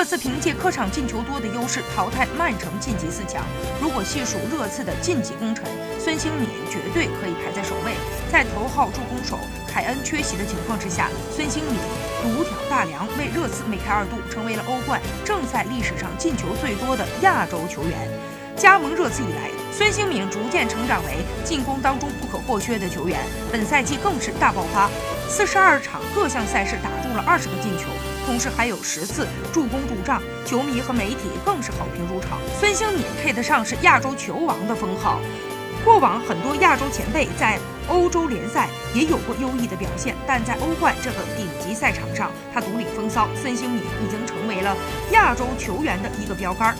热刺凭借客场进球多的优势淘汰曼城晋级四强。如果细数热刺的晋级功臣，孙兴敏绝对可以排在首位。在头号助攻手凯恩缺席的情况之下，孙兴敏独挑大梁，为热刺梅开二度，成为了欧冠正赛历史上进球最多的亚洲球员。加盟热刺以来，孙兴敏逐渐成长为进攻当中不可或缺的球员。本赛季更是大爆发，四十二场各项赛事打入了二十个进球，同时还有十次助攻助仗，球迷和媒体更是好评如潮。孙兴敏配得上是亚洲球王的封号。过往很多亚洲前辈在欧洲联赛也有过优异的表现，但在欧冠这个顶级赛场上，他独领风骚。孙兴敏已经成为了亚洲球员的一个标杆。